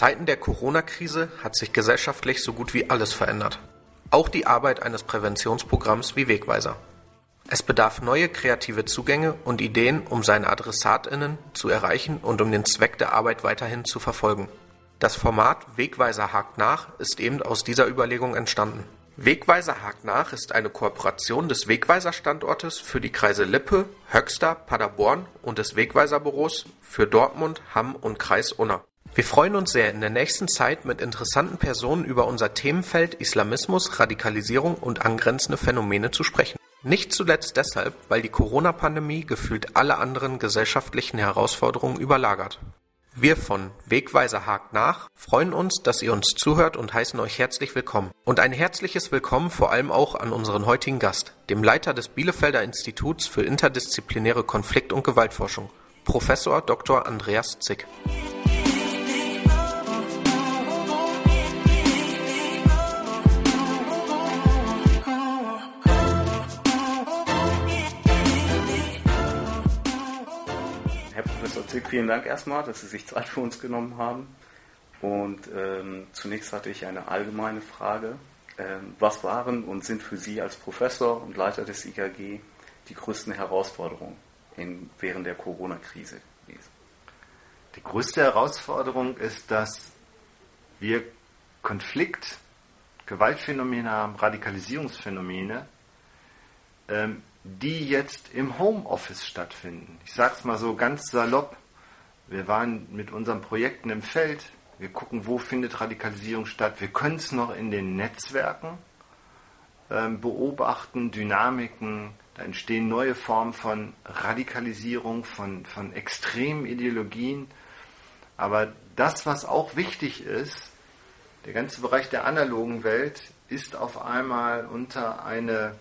Zeiten der Corona-Krise hat sich gesellschaftlich so gut wie alles verändert. Auch die Arbeit eines Präventionsprogramms wie Wegweiser. Es bedarf neue kreative Zugänge und Ideen, um seine AdressatInnen zu erreichen und um den Zweck der Arbeit weiterhin zu verfolgen. Das Format Wegweiser hakt nach ist eben aus dieser Überlegung entstanden. Wegweiser hakt nach ist eine Kooperation des Wegweiser-Standortes für die Kreise Lippe, Höxter, Paderborn und des Wegweiser-Büros für Dortmund, Hamm und Kreis Unna. Wir freuen uns sehr, in der nächsten Zeit mit interessanten Personen über unser Themenfeld Islamismus, Radikalisierung und angrenzende Phänomene zu sprechen. Nicht zuletzt deshalb, weil die Corona-Pandemie gefühlt alle anderen gesellschaftlichen Herausforderungen überlagert. Wir von Wegweiser hakt nach freuen uns, dass ihr uns zuhört und heißen euch herzlich willkommen. Und ein herzliches Willkommen vor allem auch an unseren heutigen Gast, dem Leiter des Bielefelder Instituts für interdisziplinäre Konflikt- und Gewaltforschung, Professor Dr. Andreas Zick. Zick, vielen Dank erstmal, dass Sie sich Zeit für uns genommen haben. Und ähm, zunächst hatte ich eine allgemeine Frage. Ähm, was waren und sind für Sie als Professor und Leiter des IKG die größten Herausforderungen in, während der Corona-Krise gewesen? Die größte Herausforderung ist, dass wir Konflikt, Gewaltphänomene haben, Radikalisierungsphänomene, ähm, die jetzt im Homeoffice stattfinden. Ich sage es mal so ganz salopp. Wir waren mit unseren Projekten im Feld. Wir gucken, wo findet Radikalisierung statt. Wir können es noch in den Netzwerken ähm, beobachten, Dynamiken. Da entstehen neue Formen von Radikalisierung, von, von extremen Ideologien. Aber das, was auch wichtig ist, der ganze Bereich der analogen Welt ist auf einmal unter eine,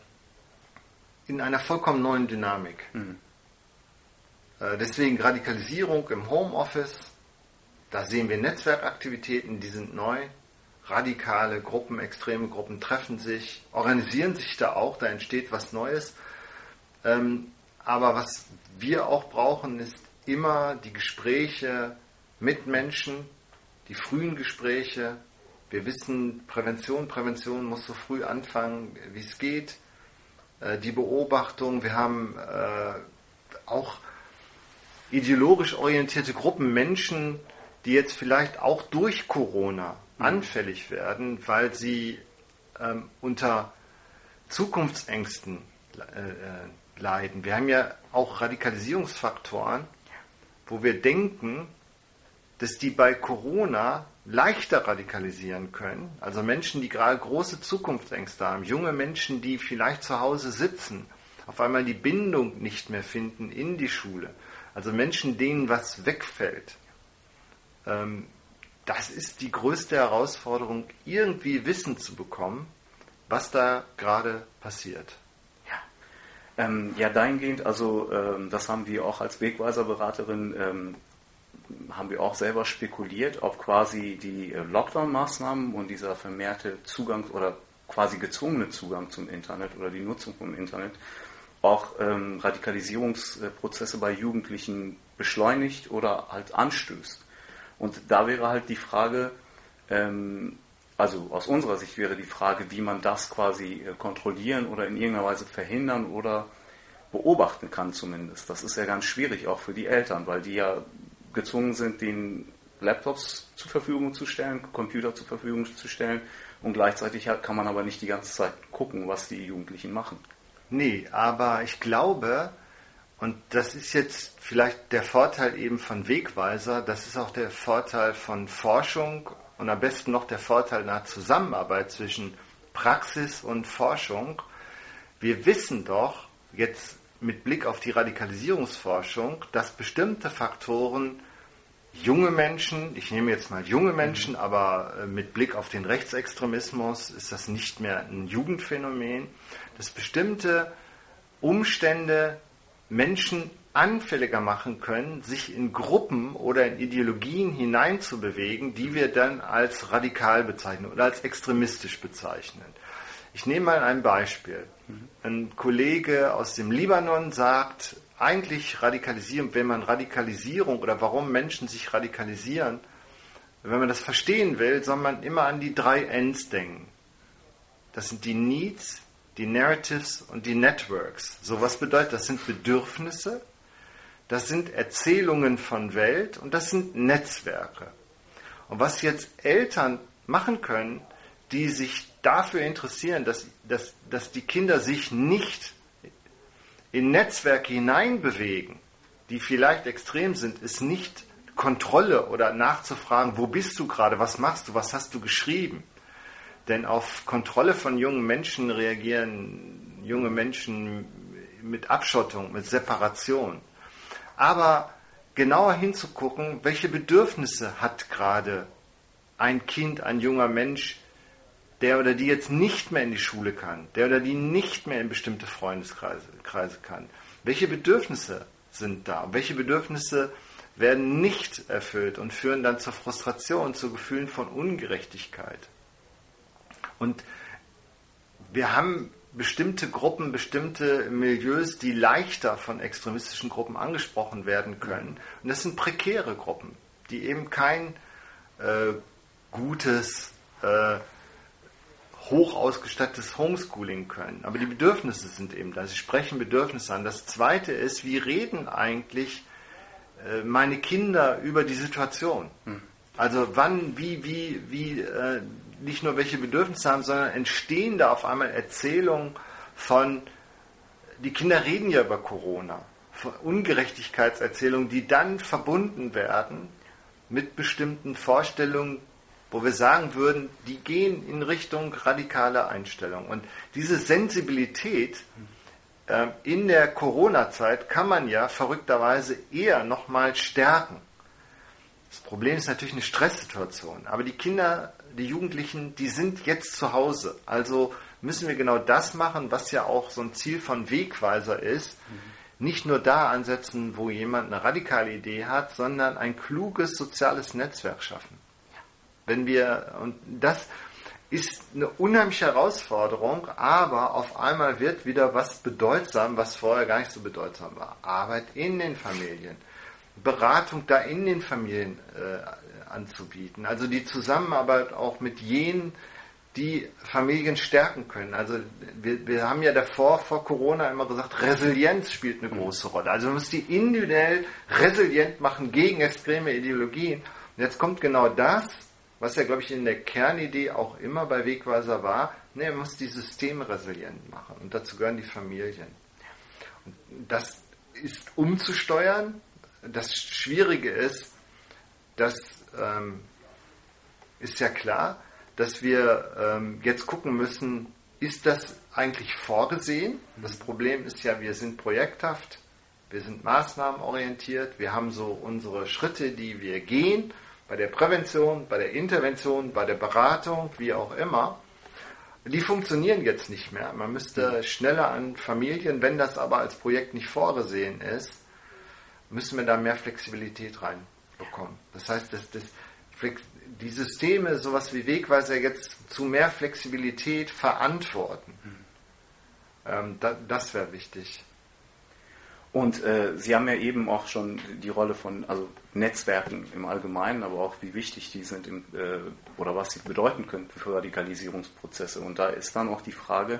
in einer vollkommen neuen Dynamik. Mhm. Deswegen Radikalisierung im Homeoffice, da sehen wir Netzwerkaktivitäten, die sind neu. Radikale Gruppen, extreme Gruppen treffen sich, organisieren sich da auch, da entsteht was Neues. Ähm, aber was wir auch brauchen, ist immer die Gespräche mit Menschen, die frühen Gespräche. Wir wissen, Prävention, Prävention muss so früh anfangen, wie es geht. Äh, die Beobachtung, wir haben äh, auch ideologisch orientierte Gruppen Menschen, die jetzt vielleicht auch durch Corona mhm. anfällig werden, weil sie ähm, unter Zukunftsängsten äh, äh, leiden. Wir haben ja auch Radikalisierungsfaktoren, wo wir denken, dass die bei Corona leichter radikalisieren können. Also Menschen, die gerade große Zukunftsängste haben, junge Menschen, die vielleicht zu Hause sitzen, auf einmal die Bindung nicht mehr finden in die Schule also Menschen, denen was wegfällt, ähm, das ist die größte Herausforderung, irgendwie Wissen zu bekommen, was da gerade passiert. Ja, ähm, ja dahingehend, also ähm, das haben wir auch als Wegweiserberaterin, ähm, haben wir auch selber spekuliert, ob quasi die äh, Lockdown-Maßnahmen und dieser vermehrte Zugang oder quasi gezwungene Zugang zum Internet oder die Nutzung vom Internet auch ähm, Radikalisierungsprozesse bei Jugendlichen beschleunigt oder halt anstößt. Und da wäre halt die Frage, ähm, also aus unserer Sicht wäre die Frage, wie man das quasi äh, kontrollieren oder in irgendeiner Weise verhindern oder beobachten kann zumindest. Das ist ja ganz schwierig auch für die Eltern, weil die ja gezwungen sind, den Laptops zur Verfügung zu stellen, Computer zur Verfügung zu stellen und gleichzeitig kann man aber nicht die ganze Zeit gucken, was die Jugendlichen machen. Nee, aber ich glaube, und das ist jetzt vielleicht der Vorteil eben von Wegweiser, das ist auch der Vorteil von Forschung und am besten noch der Vorteil einer Zusammenarbeit zwischen Praxis und Forschung. Wir wissen doch jetzt mit Blick auf die Radikalisierungsforschung, dass bestimmte Faktoren junge Menschen, ich nehme jetzt mal junge Menschen, mhm. aber äh, mit Blick auf den Rechtsextremismus ist das nicht mehr ein Jugendphänomen, dass bestimmte Umstände Menschen anfälliger machen können, sich in Gruppen oder in Ideologien hineinzubewegen, die wir dann als radikal bezeichnen oder als extremistisch bezeichnen. Ich nehme mal ein Beispiel. Ein Kollege aus dem Libanon sagt, eigentlich radikalisieren, wenn man Radikalisierung oder warum Menschen sich radikalisieren, wenn man das verstehen will, soll man immer an die drei Ns denken. Das sind die Needs, die Narratives und die Networks. So was bedeutet, das sind Bedürfnisse, das sind Erzählungen von Welt und das sind Netzwerke. Und was jetzt Eltern machen können, die sich dafür interessieren, dass, dass, dass die Kinder sich nicht in Netzwerke hineinbewegen, die vielleicht extrem sind, ist nicht Kontrolle oder nachzufragen, wo bist du gerade, was machst du, was hast du geschrieben. Denn auf Kontrolle von jungen Menschen reagieren junge Menschen mit Abschottung, mit Separation. Aber genauer hinzugucken, welche Bedürfnisse hat gerade ein Kind, ein junger Mensch, der oder die jetzt nicht mehr in die Schule kann, der oder die nicht mehr in bestimmte Freundeskreise kann. Welche Bedürfnisse sind da? Welche Bedürfnisse werden nicht erfüllt und führen dann zur Frustration, zu Gefühlen von Ungerechtigkeit? Und wir haben bestimmte Gruppen, bestimmte Milieus, die leichter von extremistischen Gruppen angesprochen werden können. Und das sind prekäre Gruppen, die eben kein äh, gutes, äh, hoch ausgestattetes Homeschooling können. Aber die Bedürfnisse sind eben da. Sie sprechen Bedürfnisse an. Das Zweite ist, wie reden eigentlich äh, meine Kinder über die Situation? Hm. Also wann, wie, wie, wie, äh, nicht nur welche Bedürfnisse haben, sondern entstehen da auf einmal Erzählungen von, die Kinder reden ja über Corona, von Ungerechtigkeitserzählungen, die dann verbunden werden mit bestimmten Vorstellungen, wo wir sagen würden, die gehen in Richtung radikale Einstellung. Und diese Sensibilität äh, in der Corona-Zeit kann man ja verrückterweise eher nochmal stärken. Das Problem ist natürlich eine Stresssituation. Aber die Kinder, die Jugendlichen, die sind jetzt zu Hause. Also müssen wir genau das machen, was ja auch so ein Ziel von Wegweiser ist. Nicht nur da ansetzen, wo jemand eine radikale Idee hat, sondern ein kluges soziales Netzwerk schaffen. Wenn wir, und das ist eine unheimliche Herausforderung, aber auf einmal wird wieder was bedeutsam, was vorher gar nicht so bedeutsam war. Arbeit in den Familien, Beratung da in den Familien äh, anzubieten, also die Zusammenarbeit auch mit jenen, die Familien stärken können. Also wir, wir haben ja davor, vor Corona immer gesagt, Resilienz spielt eine große Rolle. Also man muss die individuell resilient machen gegen extreme Ideologien. Und jetzt kommt genau das, was ja, glaube ich, in der Kernidee auch immer bei Wegweiser war, ne, man muss die Systeme resilient machen und dazu gehören die Familien. Und das ist umzusteuern. Das Schwierige ist, das ähm, ist ja klar, dass wir ähm, jetzt gucken müssen, ist das eigentlich vorgesehen? Das Problem ist ja, wir sind projekthaft, wir sind maßnahmenorientiert, wir haben so unsere Schritte, die wir gehen bei der Prävention, bei der Intervention, bei der Beratung, wie auch immer, die funktionieren jetzt nicht mehr. Man müsste schneller an Familien, wenn das aber als Projekt nicht vorgesehen ist, müssen wir da mehr Flexibilität reinbekommen. Das heißt, dass das, die Systeme, sowas wie Wegweiser, jetzt zu mehr Flexibilität verantworten. Ähm, da, das wäre wichtig. Und äh, Sie haben ja eben auch schon die Rolle von also Netzwerken im Allgemeinen, aber auch wie wichtig die sind im, äh, oder was sie bedeuten könnten für Radikalisierungsprozesse. Und da ist dann auch die Frage,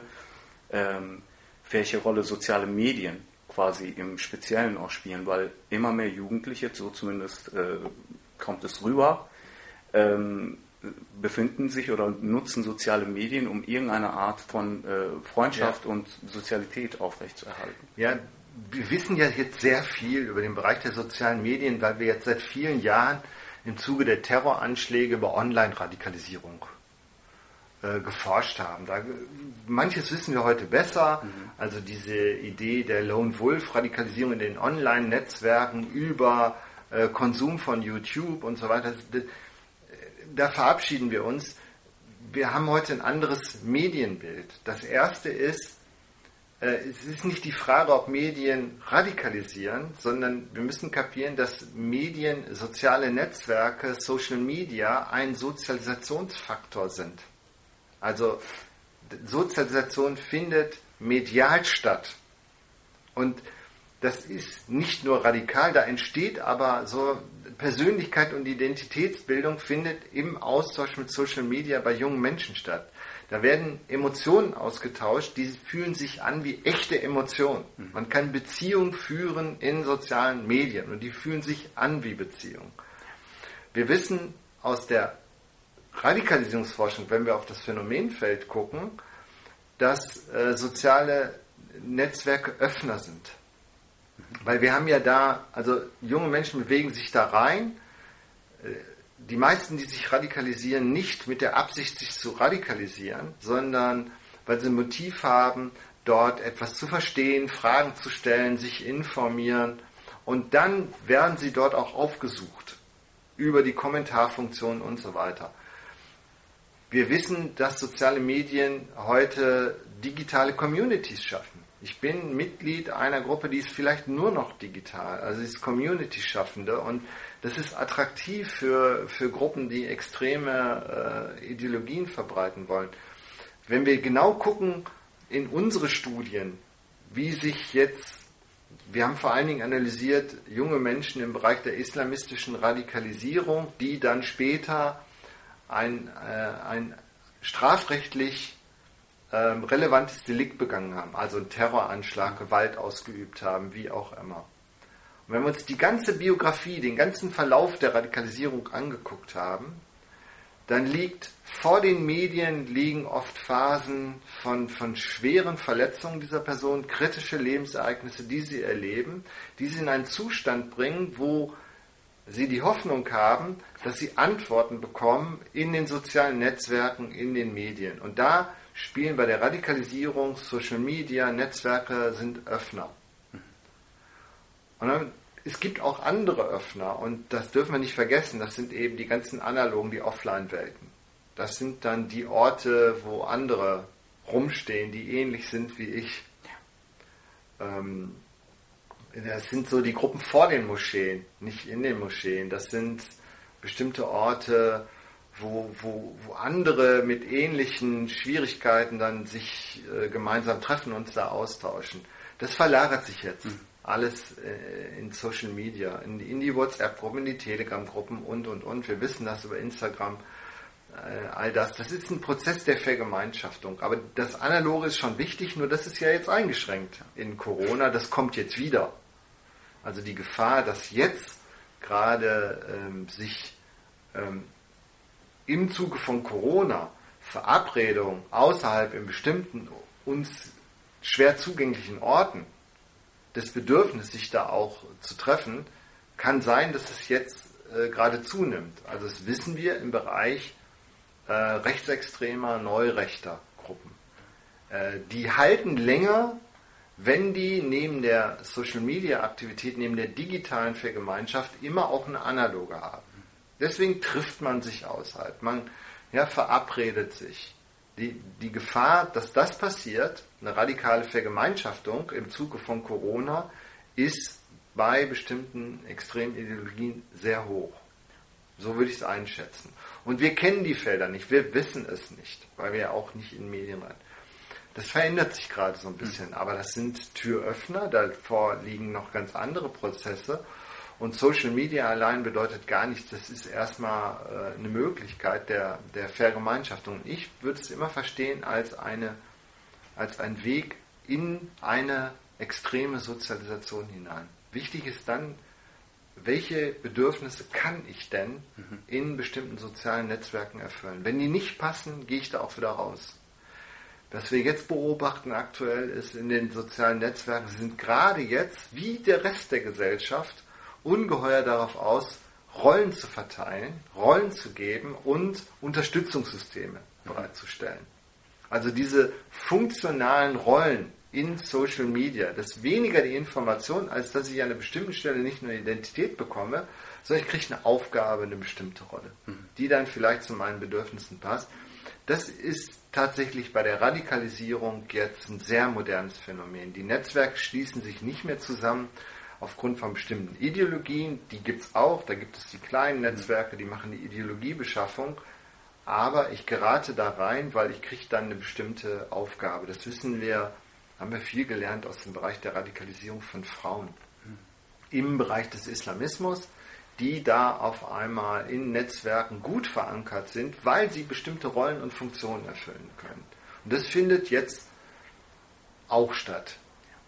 ähm, welche Rolle soziale Medien quasi im Speziellen auch spielen, weil immer mehr Jugendliche, so zumindest äh, kommt es rüber, ähm, befinden sich oder nutzen soziale Medien, um irgendeine Art von äh, Freundschaft ja. und Sozialität aufrechtzuerhalten. Ja, wir wissen ja jetzt sehr viel über den Bereich der sozialen Medien, weil wir jetzt seit vielen Jahren im Zuge der Terroranschläge über Online-Radikalisierung äh, geforscht haben. Da, manches wissen wir heute besser, mhm. also diese Idee der Lone Wolf-Radikalisierung in den Online-Netzwerken über äh, Konsum von YouTube und so weiter. Da verabschieden wir uns. Wir haben heute ein anderes Medienbild. Das erste ist, es ist nicht die Frage, ob Medien radikalisieren, sondern wir müssen kapieren, dass Medien, soziale Netzwerke, Social Media ein Sozialisationsfaktor sind. Also Sozialisation findet medial statt. Und das ist nicht nur radikal, da entsteht aber so Persönlichkeit und Identitätsbildung findet im Austausch mit Social Media bei jungen Menschen statt. Da werden Emotionen ausgetauscht, die fühlen sich an wie echte Emotionen. Mhm. Man kann Beziehungen führen in sozialen Medien und die fühlen sich an wie Beziehungen. Wir wissen aus der Radikalisierungsforschung, wenn wir auf das Phänomenfeld gucken, dass äh, soziale Netzwerke Öffner sind. Weil wir haben ja da, also junge Menschen bewegen sich da rein, äh, die meisten, die sich radikalisieren, nicht mit der Absicht, sich zu radikalisieren, sondern weil sie ein Motiv haben, dort etwas zu verstehen, Fragen zu stellen, sich informieren und dann werden sie dort auch aufgesucht über die Kommentarfunktion und so weiter. Wir wissen, dass soziale Medien heute digitale Communities schaffen. Ich bin Mitglied einer Gruppe, die ist vielleicht nur noch digital, also ist Community-Schaffende und das ist attraktiv für, für Gruppen, die extreme äh, Ideologien verbreiten wollen. Wenn wir genau gucken in unsere Studien, wie sich jetzt, wir haben vor allen Dingen analysiert junge Menschen im Bereich der islamistischen Radikalisierung, die dann später ein, äh, ein strafrechtlich ähm, relevantes Delikt begangen haben, also einen Terroranschlag, Gewalt ausgeübt haben, wie auch immer. Und wenn wir uns die ganze Biografie, den ganzen Verlauf der Radikalisierung angeguckt haben, dann liegt vor den Medien liegen oft Phasen von, von schweren Verletzungen dieser Person, kritische Lebensereignisse, die sie erleben, die sie in einen Zustand bringen, wo sie die Hoffnung haben, dass sie Antworten bekommen in den sozialen Netzwerken, in den Medien. Und da spielen bei der Radikalisierung Social Media, Netzwerke sind Öffner. Und dann, es gibt auch andere Öffner und das dürfen wir nicht vergessen, das sind eben die ganzen analogen, die Offline-Welten. Das sind dann die Orte, wo andere rumstehen, die ähnlich sind wie ich. Ähm, das sind so die Gruppen vor den Moscheen, nicht in den Moscheen. Das sind bestimmte Orte, wo, wo, wo andere mit ähnlichen Schwierigkeiten dann sich äh, gemeinsam treffen und da austauschen. Das verlagert sich jetzt. Mhm. Alles äh, in Social Media, in, in die WhatsApp-Gruppen, in die Telegram-Gruppen und, und, und. Wir wissen das über Instagram, äh, all das. Das ist ein Prozess der Vergemeinschaftung. Aber das Analoge ist schon wichtig, nur das ist ja jetzt eingeschränkt in Corona. Das kommt jetzt wieder. Also die Gefahr, dass jetzt gerade ähm, sich ähm, im Zuge von Corona Verabredungen außerhalb in bestimmten uns schwer zugänglichen Orten, das Bedürfnis, sich da auch zu treffen, kann sein, dass es jetzt äh, gerade zunimmt. Also das wissen wir im Bereich äh, rechtsextremer, neurechter Gruppen. Äh, die halten länger, wenn die neben der Social-Media-Aktivität, neben der digitalen Vergemeinschaft immer auch eine analoge haben. Deswegen trifft man sich außerhalb. Man ja, verabredet sich. Die, die Gefahr, dass das passiert, eine radikale Vergemeinschaftung im Zuge von Corona, ist bei bestimmten Extremideologien sehr hoch. So würde ich es einschätzen. Und wir kennen die Felder nicht, wir wissen es nicht, weil wir ja auch nicht in Medien rein. Das verändert sich gerade so ein bisschen, aber das sind Türöffner, davor liegen noch ganz andere Prozesse. Und Social Media allein bedeutet gar nichts. Das ist erstmal äh, eine Möglichkeit der, der Vergemeinschaftung. Ich würde es immer verstehen als, eine, als ein Weg in eine extreme Sozialisation hinein. Wichtig ist dann, welche Bedürfnisse kann ich denn mhm. in bestimmten sozialen Netzwerken erfüllen? Wenn die nicht passen, gehe ich da auch wieder raus. Was wir jetzt beobachten aktuell ist in den sozialen Netzwerken, sind gerade jetzt, wie der Rest der Gesellschaft, ungeheuer darauf aus, Rollen zu verteilen, Rollen zu geben und Unterstützungssysteme bereitzustellen. Also diese funktionalen Rollen in Social Media, das weniger die Information, als dass ich an einer bestimmten Stelle nicht nur eine Identität bekomme, sondern ich kriege eine Aufgabe, eine bestimmte Rolle, mhm. die dann vielleicht zu meinen Bedürfnissen passt. Das ist tatsächlich bei der Radikalisierung jetzt ein sehr modernes Phänomen. Die Netzwerke schließen sich nicht mehr zusammen, aufgrund von bestimmten Ideologien, die gibt es auch, da gibt es die kleinen Netzwerke, die machen die Ideologiebeschaffung, aber ich gerate da rein, weil ich kriege dann eine bestimmte Aufgabe. Das wissen wir haben wir viel gelernt aus dem Bereich der Radikalisierung von Frauen. Im Bereich des Islamismus, die da auf einmal in Netzwerken gut verankert sind, weil sie bestimmte Rollen und Funktionen erfüllen können. Und das findet jetzt auch statt.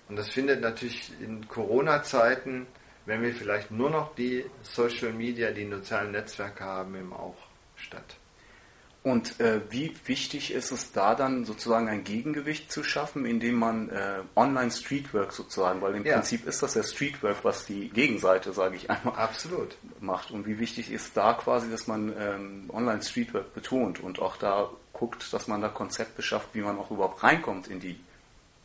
Und das findet natürlich in Corona-Zeiten, wenn wir vielleicht nur noch die Social Media, die sozialen Netzwerke haben, eben auch statt. Und äh, wie wichtig ist es da dann sozusagen ein Gegengewicht zu schaffen, indem man äh, Online-Streetwork sozusagen, weil im ja. Prinzip ist das ja Streetwork, was die Gegenseite, sage ich einmal, absolut macht. Und wie wichtig ist da quasi, dass man ähm, Online-Streetwork betont und auch da guckt, dass man da Konzepte schafft, wie man auch überhaupt reinkommt in die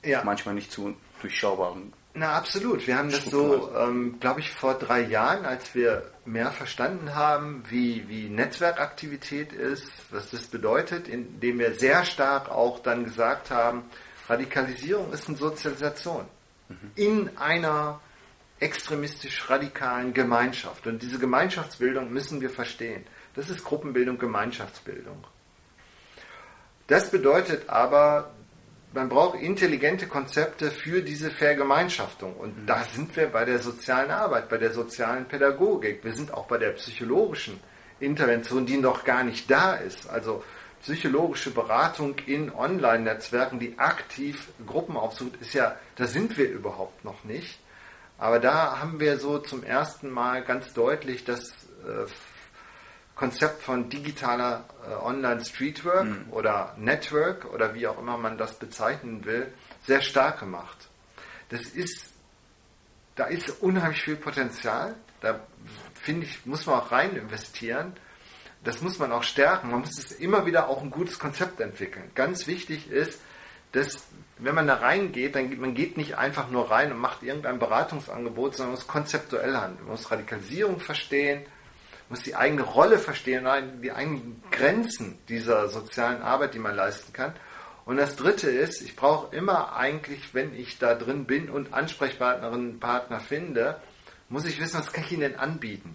ja. manchmal nicht zu durchschaubaren na, absolut. Wir haben das so, ähm, glaube ich, vor drei Jahren, als wir mehr verstanden haben, wie, wie Netzwerkaktivität ist, was das bedeutet, indem wir sehr stark auch dann gesagt haben, Radikalisierung ist eine Sozialisation mhm. in einer extremistisch radikalen Gemeinschaft. Und diese Gemeinschaftsbildung müssen wir verstehen. Das ist Gruppenbildung, Gemeinschaftsbildung. Das bedeutet aber, man braucht intelligente Konzepte für diese Vergemeinschaftung. Und mhm. da sind wir bei der sozialen Arbeit, bei der sozialen Pädagogik. Wir sind auch bei der psychologischen Intervention, die noch gar nicht da ist. Also psychologische Beratung in Online-Netzwerken, die aktiv Gruppen aufsucht, ist ja, da sind wir überhaupt noch nicht. Aber da haben wir so zum ersten Mal ganz deutlich das äh, Konzept von digitaler äh, Online-Streetwork mhm. oder Network oder wie auch immer man das bezeichnen will, sehr stark gemacht. Das ist, da ist unheimlich viel Potenzial. Da finde ich, muss man auch rein investieren. Das muss man auch stärken. Man muss es immer wieder auch ein gutes Konzept entwickeln. Ganz wichtig ist, dass wenn man da reingeht, dann man geht nicht einfach nur rein und macht irgendein Beratungsangebot, sondern man muss konzeptuell handeln. Man muss Radikalisierung verstehen, muss die eigene Rolle verstehen, die eigenen Grenzen dieser sozialen Arbeit, die man leisten kann. Und das Dritte ist, ich brauche immer eigentlich, wenn ich da drin bin und Ansprechpartnerinnen, Partner finde, muss ich wissen, was kann ich ihnen denn anbieten.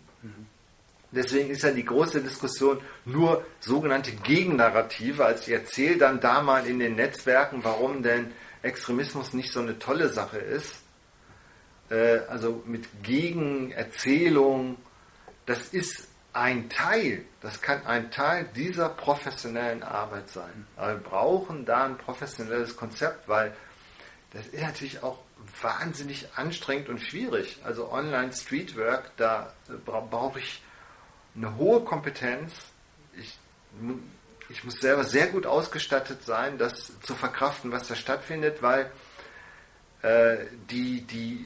Deswegen ist ja die große Diskussion nur sogenannte Gegennarrative. Also ich erzähle dann da mal in den Netzwerken, warum denn Extremismus nicht so eine tolle Sache ist. Äh, also mit Gegenerzählung, das ist ein Teil, das kann ein Teil dieser professionellen Arbeit sein. Aber wir brauchen da ein professionelles Konzept, weil das ist natürlich auch wahnsinnig anstrengend und schwierig. Also Online Streetwork, da brauche ich eine hohe Kompetenz. Ich, ich muss selber sehr gut ausgestattet sein, das zu verkraften, was da stattfindet, weil äh, die, die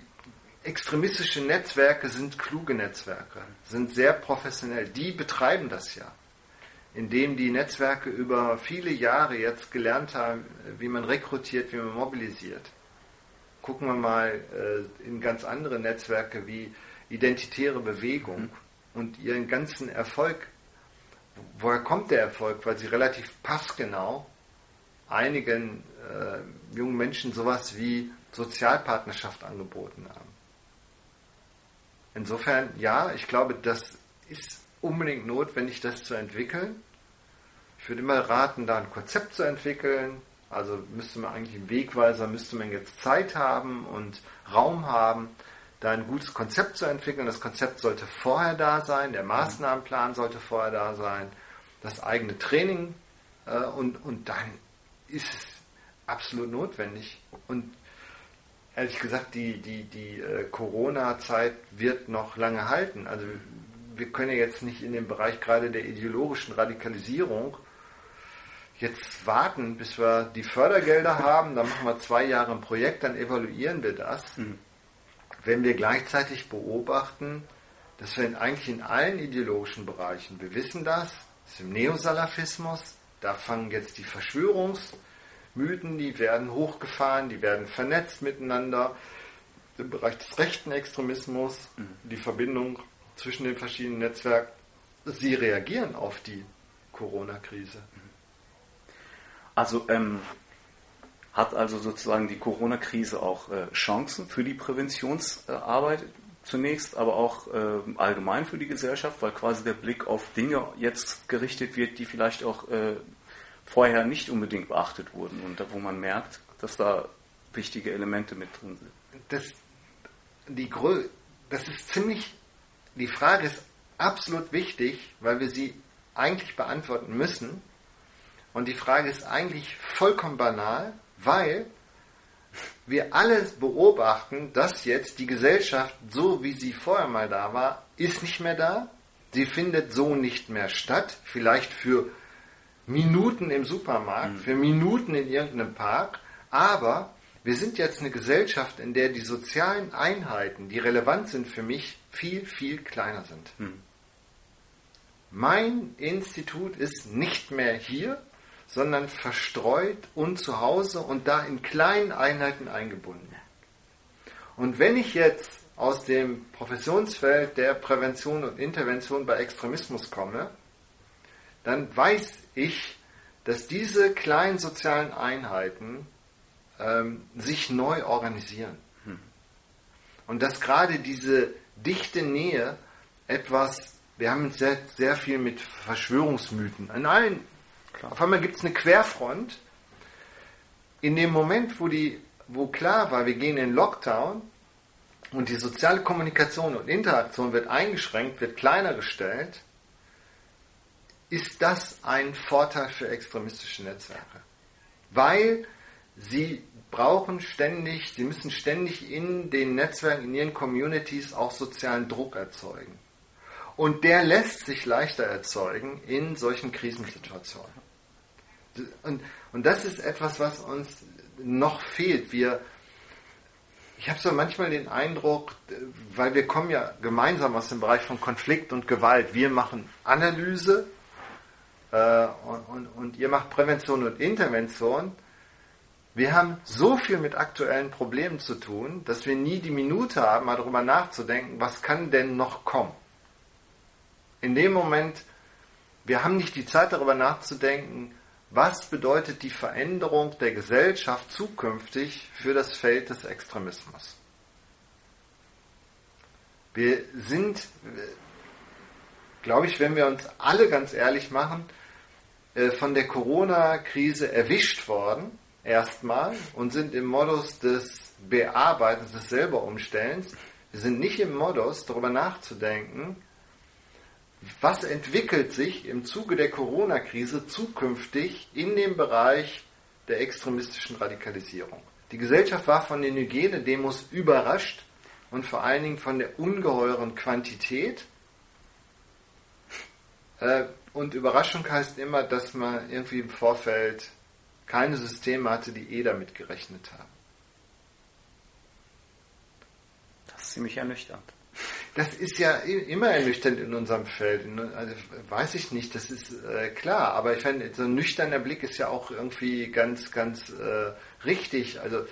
extremistische Netzwerke sind kluge Netzwerke, sind sehr professionell. Die betreiben das ja, indem die Netzwerke über viele Jahre jetzt gelernt haben, wie man rekrutiert, wie man mobilisiert. Gucken wir mal äh, in ganz andere Netzwerke wie Identitäre Bewegung mhm. und ihren ganzen Erfolg. Woher kommt der Erfolg? Weil sie relativ passgenau einigen äh, jungen Menschen sowas wie Sozialpartnerschaft angeboten haben. Insofern, ja, ich glaube, das ist unbedingt notwendig, das zu entwickeln. Ich würde immer raten, da ein Konzept zu entwickeln. Also müsste man eigentlich einen Wegweiser, müsste man jetzt Zeit haben und Raum haben, da ein gutes Konzept zu entwickeln. Das Konzept sollte vorher da sein, der Maßnahmenplan sollte vorher da sein, das eigene Training äh, und, und dann ist es absolut notwendig. Und ehrlich gesagt, die, die, die äh, Corona-Zeit wird noch lange halten. Also wir können ja jetzt nicht in dem Bereich gerade der ideologischen Radikalisierung jetzt warten, bis wir die Fördergelder haben, dann machen wir zwei Jahre ein Projekt, dann evaluieren wir das. Mhm. Wenn wir gleichzeitig beobachten, dass wir in, eigentlich in allen ideologischen Bereichen, wir wissen das, das ist im Neosalafismus, da fangen jetzt die Verschwörungs- Mythen, die werden hochgefahren, die werden vernetzt miteinander. Im Bereich des rechten Extremismus, mhm. die Verbindung zwischen den verschiedenen Netzwerken, sie reagieren auf die Corona-Krise. Also ähm, hat also sozusagen die Corona-Krise auch äh, Chancen für die Präventionsarbeit äh, zunächst, aber auch äh, allgemein für die Gesellschaft, weil quasi der Blick auf Dinge jetzt gerichtet wird, die vielleicht auch äh, vorher nicht unbedingt beachtet wurden und wo man merkt, dass da wichtige Elemente mit drin sind. Das, die, das ist ziemlich, die Frage ist absolut wichtig, weil wir sie eigentlich beantworten müssen. Und die Frage ist eigentlich vollkommen banal, weil wir alle beobachten, dass jetzt die Gesellschaft, so wie sie vorher mal da war, ist nicht mehr da. Sie findet so nicht mehr statt. Vielleicht für Minuten im Supermarkt, mhm. für Minuten in irgendeinem Park. Aber wir sind jetzt eine Gesellschaft, in der die sozialen Einheiten, die relevant sind für mich, viel, viel kleiner sind. Mhm. Mein Institut ist nicht mehr hier, sondern verstreut und zu Hause und da in kleinen Einheiten eingebunden. Und wenn ich jetzt aus dem Professionsfeld der Prävention und Intervention bei Extremismus komme, dann weiß ich, dass diese kleinen sozialen Einheiten ähm, sich neu organisieren. Hm. Und dass gerade diese dichte Nähe etwas, wir haben uns sehr, sehr viel mit Verschwörungsmythen in allen Klar. Auf einmal gibt es eine Querfront. In dem Moment, wo, die, wo klar war, wir gehen in Lockdown und die soziale Kommunikation und Interaktion wird eingeschränkt, wird kleiner gestellt, ist das ein Vorteil für extremistische Netzwerke. Weil sie brauchen ständig, sie müssen ständig in den Netzwerken, in ihren Communities auch sozialen Druck erzeugen. Und der lässt sich leichter erzeugen in solchen Krisensituationen. Und, und das ist etwas, was uns noch fehlt. Wir, ich habe so manchmal den Eindruck, weil wir kommen ja gemeinsam aus dem Bereich von Konflikt und Gewalt. Wir machen Analyse und, und, und ihr macht Prävention und Intervention. Wir haben so viel mit aktuellen Problemen zu tun, dass wir nie die Minute haben, mal darüber nachzudenken, was kann denn noch kommen. In dem Moment, wir haben nicht die Zeit darüber nachzudenken, was bedeutet die Veränderung der Gesellschaft zukünftig für das Feld des Extremismus? Wir sind, glaube ich, wenn wir uns alle ganz ehrlich machen, äh, von der Corona-Krise erwischt worden, erstmal, und sind im Modus des Bearbeitens, des Selberumstellens. Wir sind nicht im Modus, darüber nachzudenken, was entwickelt sich im Zuge der Corona-Krise zukünftig in dem Bereich der extremistischen Radikalisierung. Die Gesellschaft war von den Hygienedemos überrascht und vor allen Dingen von der ungeheuren Quantität. Äh, und Überraschung heißt immer, dass man irgendwie im Vorfeld keine Systeme hatte, die eh damit gerechnet haben. Das ist ziemlich ernüchternd. Das ist ja immer ernüchternd in unserem Feld. Also weiß ich nicht, das ist äh, klar. Aber ich finde, so ein nüchterner Blick ist ja auch irgendwie ganz, ganz äh, richtig. Also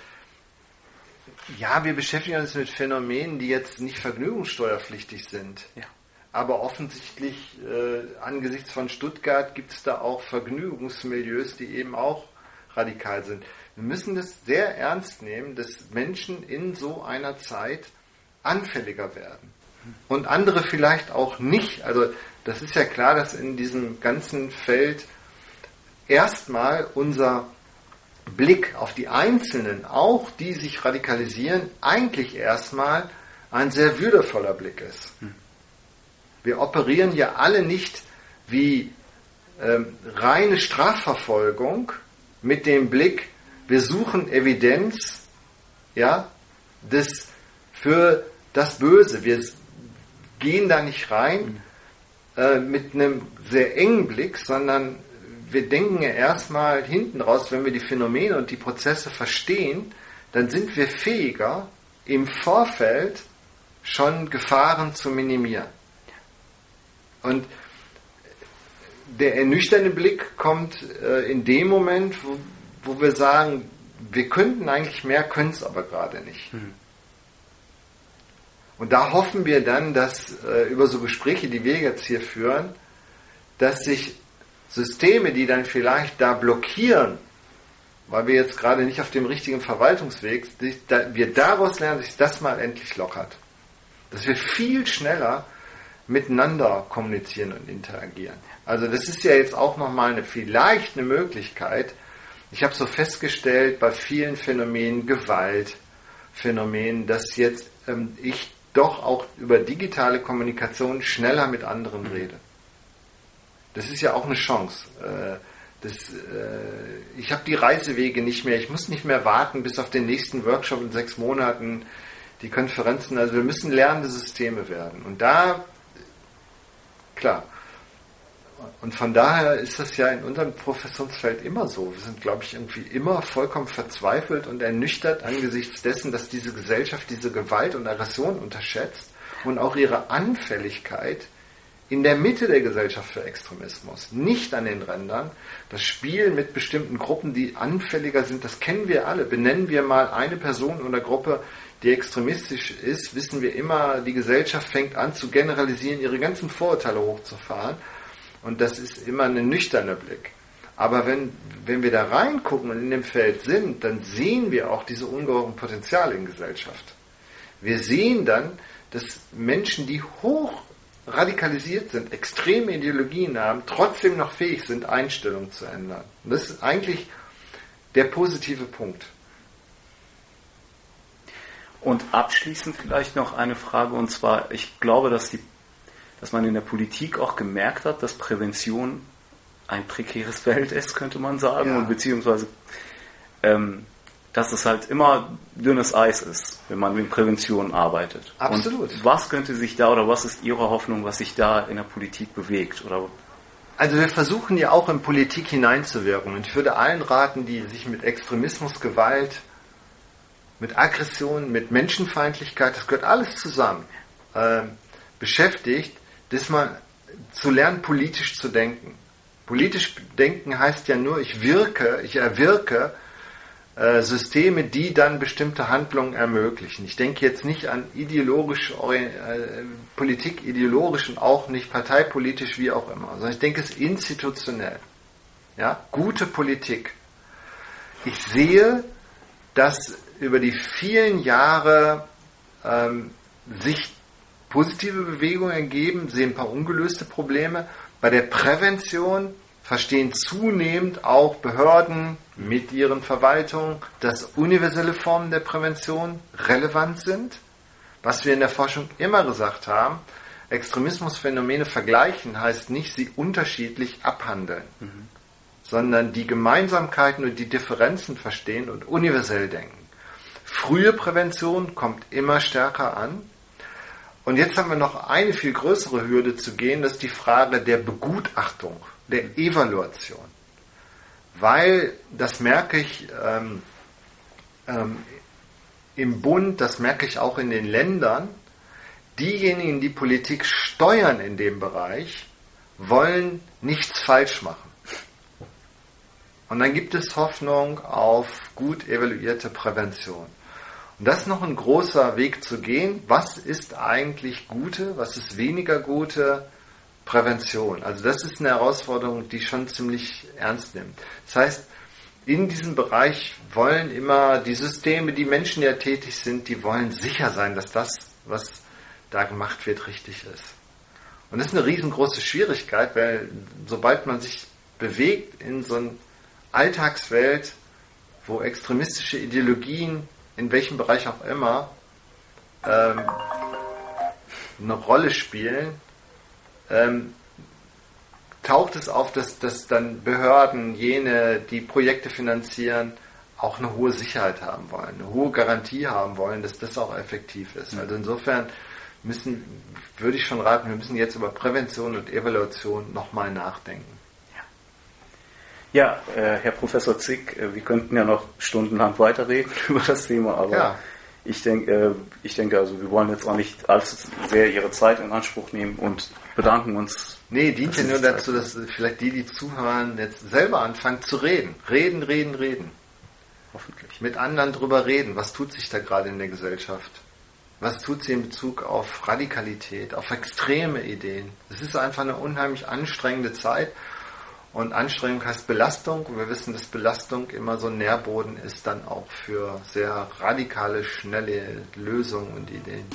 ja, wir beschäftigen uns mit Phänomenen, die jetzt nicht vergnügungssteuerpflichtig sind. Ja. Aber offensichtlich, äh, angesichts von Stuttgart, gibt es da auch Vergnügungsmilieus, die eben auch radikal sind. Wir müssen das sehr ernst nehmen, dass Menschen in so einer Zeit anfälliger werden. Und andere vielleicht auch nicht. Also das ist ja klar, dass in diesem ganzen Feld erstmal unser Blick auf die Einzelnen, auch die sich radikalisieren, eigentlich erstmal ein sehr würdevoller Blick ist. Wir operieren ja alle nicht wie ähm, reine Strafverfolgung mit dem Blick, wir suchen Evidenz ja, des, für das Böse. Wir gehen da nicht rein äh, mit einem sehr engen Blick, sondern wir denken ja erstmal hinten raus, wenn wir die Phänomene und die Prozesse verstehen, dann sind wir fähiger, im Vorfeld schon Gefahren zu minimieren. Und der ernüchternde Blick kommt äh, in dem Moment, wo, wo wir sagen, wir könnten eigentlich mehr, können es aber gerade nicht. Mhm. Und da hoffen wir dann, dass äh, über so Gespräche, die wir jetzt hier führen, dass sich Systeme, die dann vielleicht da blockieren, weil wir jetzt gerade nicht auf dem richtigen Verwaltungsweg, sind, da, wir daraus lernen, dass sich das mal endlich lockert. Dass wir viel schneller miteinander kommunizieren und interagieren. Also das ist ja jetzt auch nochmal eine, vielleicht eine Möglichkeit, ich habe so festgestellt bei vielen Phänomenen, Gewaltphänomenen, dass jetzt ähm, ich doch auch über digitale Kommunikation schneller mit anderen rede. Das ist ja auch eine Chance. Äh, das, äh, ich habe die Reisewege nicht mehr. Ich muss nicht mehr warten bis auf den nächsten Workshop in sechs Monaten, die Konferenzen. Also wir müssen lernende Systeme werden. Und da, klar. Und von daher ist das ja in unserem Professionsfeld immer so. Wir sind, glaube ich, irgendwie immer vollkommen verzweifelt und ernüchtert angesichts dessen, dass diese Gesellschaft diese Gewalt und Aggression unterschätzt und auch ihre Anfälligkeit in der Mitte der Gesellschaft für Extremismus, nicht an den Rändern. Das Spiel mit bestimmten Gruppen, die anfälliger sind, das kennen wir alle. Benennen wir mal eine Person oder Gruppe, die extremistisch ist, wissen wir immer, die Gesellschaft fängt an zu generalisieren, ihre ganzen Vorurteile hochzufahren. Und das ist immer ein nüchterner Blick. Aber wenn, wenn wir da reingucken und in dem Feld sind, dann sehen wir auch diese ungeheuren Potenziale in Gesellschaft. Wir sehen dann, dass Menschen, die hoch radikalisiert sind, extreme Ideologien haben, trotzdem noch fähig sind, Einstellungen zu ändern. Und das ist eigentlich der positive Punkt. Und abschließend vielleicht noch eine Frage, und zwar, ich glaube, dass, die, dass man in der Politik auch gemerkt hat, dass Prävention ein prekäres Feld ist, könnte man sagen, ja. und beziehungsweise ähm, dass es halt immer dünnes Eis ist, wenn man mit Prävention arbeitet. Absolut. Und was könnte sich da oder was ist Ihre Hoffnung, was sich da in der Politik bewegt? Oder also wir versuchen ja auch in Politik hineinzuwirken. Und ich würde allen raten, die sich mit Extremismus, Gewalt, mit Aggression, mit Menschenfeindlichkeit, das gehört alles zusammen, äh, beschäftigt, dass man zu lernen, politisch zu denken. Politisch denken heißt ja nur, ich wirke, ich erwirke äh, Systeme, die dann bestimmte Handlungen ermöglichen. Ich denke jetzt nicht an ideologisch, äh, Politik ideologisch und auch nicht parteipolitisch, wie auch immer, sondern ich denke es institutionell. Ja, gute Politik. Ich sehe, dass über die vielen Jahre ähm, sich positive Bewegungen ergeben, sehe ein paar ungelöste Probleme. Bei der Prävention verstehen zunehmend auch Behörden mit ihren Verwaltungen, dass universelle Formen der Prävention relevant sind. Was wir in der Forschung immer gesagt haben, Extremismusphänomene vergleichen heißt nicht, sie unterschiedlich abhandeln, mhm. sondern die Gemeinsamkeiten und die Differenzen verstehen und universell denken. Frühe Prävention kommt immer stärker an. Und jetzt haben wir noch eine viel größere Hürde zu gehen, das ist die Frage der Begutachtung der Evaluation. Weil, das merke ich ähm, ähm, im Bund, das merke ich auch in den Ländern, diejenigen, die Politik steuern in dem Bereich, wollen nichts falsch machen. Und dann gibt es Hoffnung auf gut evaluierte Prävention. Und das ist noch ein großer Weg zu gehen. Was ist eigentlich gute, was ist weniger gute Prävention. Also das ist eine Herausforderung, die schon ziemlich ernst nimmt. Das heißt, in diesem Bereich wollen immer die Systeme, die Menschen, ja tätig sind, die wollen sicher sein, dass das, was da gemacht wird, richtig ist. Und das ist eine riesengroße Schwierigkeit, weil sobald man sich bewegt in so einer Alltagswelt, wo extremistische Ideologien, in welchem Bereich auch immer, ähm, eine Rolle spielen, ähm, taucht es auf, dass, dass dann Behörden, jene, die Projekte finanzieren, auch eine hohe Sicherheit haben wollen, eine hohe Garantie haben wollen, dass das auch effektiv ist. Mhm. Also insofern müssen, würde ich schon raten, wir müssen jetzt über Prävention und Evaluation nochmal nachdenken. Ja, äh, Herr Professor Zick, äh, wir könnten ja noch stundenlang weiterreden über das Thema, aber ja. ich denke, äh, ich denke, also wir wollen jetzt auch nicht allzu sehr Ihre Zeit in Anspruch nehmen und bedanken uns. Nee, dient ja nur dazu, dass vielleicht die, die zuhören, jetzt selber anfangen zu reden. Reden, reden, reden. Hoffentlich. Mit anderen drüber reden. Was tut sich da gerade in der Gesellschaft? Was tut sie in Bezug auf Radikalität, auf extreme Ideen? Es ist einfach eine unheimlich anstrengende Zeit. Und Anstrengung heißt Belastung. Und wir wissen, dass Belastung immer so ein Nährboden ist dann auch für sehr radikale, schnelle Lösungen und Ideen.